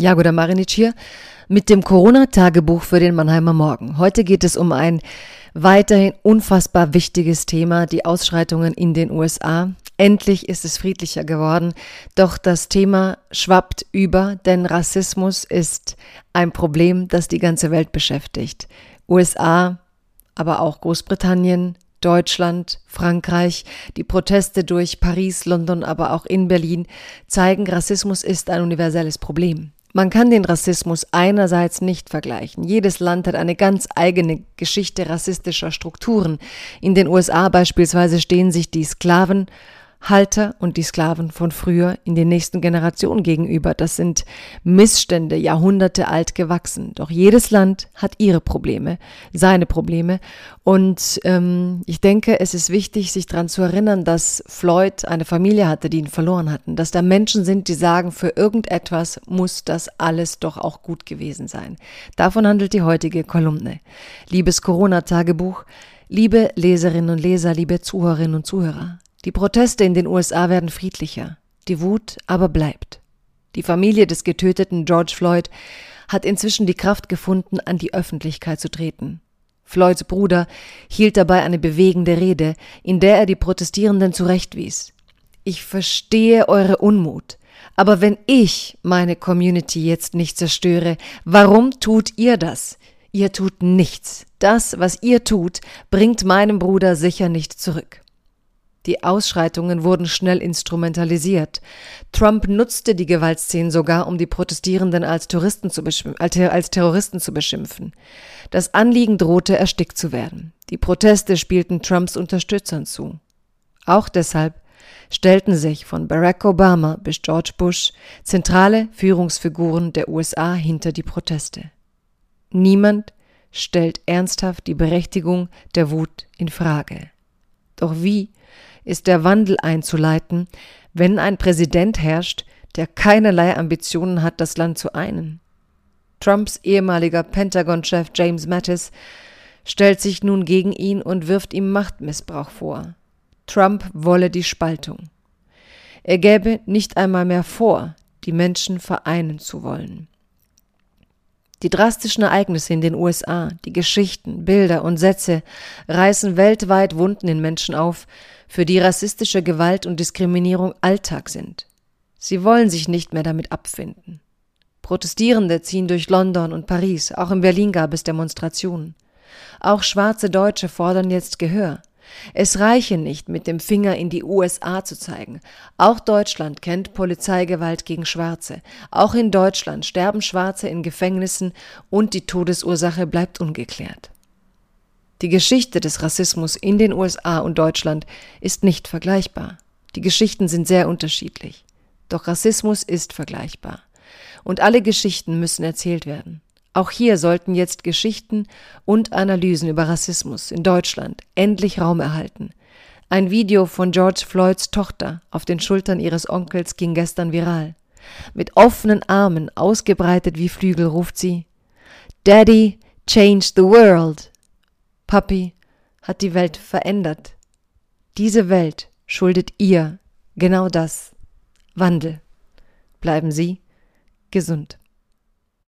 Jagoda Marinic hier mit dem Corona-Tagebuch für den Mannheimer Morgen. Heute geht es um ein weiterhin unfassbar wichtiges Thema, die Ausschreitungen in den USA. Endlich ist es friedlicher geworden, doch das Thema schwappt über, denn Rassismus ist ein Problem, das die ganze Welt beschäftigt. USA, aber auch Großbritannien, Deutschland, Frankreich, die Proteste durch Paris, London, aber auch in Berlin zeigen, Rassismus ist ein universelles Problem. Man kann den Rassismus einerseits nicht vergleichen. Jedes Land hat eine ganz eigene Geschichte rassistischer Strukturen. In den USA beispielsweise stehen sich die Sklaven Halter und die Sklaven von früher in den nächsten Generationen gegenüber. Das sind Missstände, Jahrhunderte alt gewachsen. Doch jedes Land hat ihre Probleme, seine Probleme. Und ähm, ich denke, es ist wichtig, sich daran zu erinnern, dass Floyd eine Familie hatte, die ihn verloren hatten. Dass da Menschen sind, die sagen, für irgendetwas muss das alles doch auch gut gewesen sein. Davon handelt die heutige Kolumne. Liebes Corona-Tagebuch, liebe Leserinnen und Leser, liebe Zuhörerinnen und Zuhörer. Die Proteste in den USA werden friedlicher, die Wut aber bleibt. Die Familie des getöteten George Floyd hat inzwischen die Kraft gefunden, an die Öffentlichkeit zu treten. Floyds Bruder hielt dabei eine bewegende Rede, in der er die Protestierenden zurechtwies. Ich verstehe eure Unmut, aber wenn ich meine Community jetzt nicht zerstöre, warum tut ihr das? Ihr tut nichts. Das, was ihr tut, bringt meinem Bruder sicher nicht zurück. Die Ausschreitungen wurden schnell instrumentalisiert. Trump nutzte die Gewaltszenen sogar, um die Protestierenden als, Touristen zu als Terroristen zu beschimpfen. Das Anliegen drohte erstickt zu werden. Die Proteste spielten Trumps Unterstützern zu. Auch deshalb stellten sich von Barack Obama bis George Bush zentrale Führungsfiguren der USA hinter die Proteste. Niemand stellt ernsthaft die Berechtigung der Wut in Frage. Doch wie ist der Wandel einzuleiten, wenn ein Präsident herrscht, der keinerlei Ambitionen hat, das Land zu einen. Trumps ehemaliger Pentagon-Chef James Mattis stellt sich nun gegen ihn und wirft ihm Machtmissbrauch vor. Trump wolle die Spaltung. Er gäbe nicht einmal mehr vor, die Menschen vereinen zu wollen. Die drastischen Ereignisse in den USA, die Geschichten, Bilder und Sätze reißen weltweit Wunden in Menschen auf, für die rassistische Gewalt und Diskriminierung Alltag sind. Sie wollen sich nicht mehr damit abfinden. Protestierende ziehen durch London und Paris, auch in Berlin gab es Demonstrationen. Auch schwarze Deutsche fordern jetzt Gehör. Es reiche nicht, mit dem Finger in die USA zu zeigen. Auch Deutschland kennt Polizeigewalt gegen Schwarze. Auch in Deutschland sterben Schwarze in Gefängnissen und die Todesursache bleibt ungeklärt. Die Geschichte des Rassismus in den USA und Deutschland ist nicht vergleichbar. Die Geschichten sind sehr unterschiedlich. Doch Rassismus ist vergleichbar. Und alle Geschichten müssen erzählt werden. Auch hier sollten jetzt Geschichten und Analysen über Rassismus in Deutschland endlich Raum erhalten. Ein Video von George Floyds Tochter auf den Schultern ihres Onkels ging gestern viral. Mit offenen Armen, ausgebreitet wie Flügel, ruft sie Daddy changed the world. Papi hat die Welt verändert. Diese Welt schuldet ihr genau das. Wandel. Bleiben Sie gesund.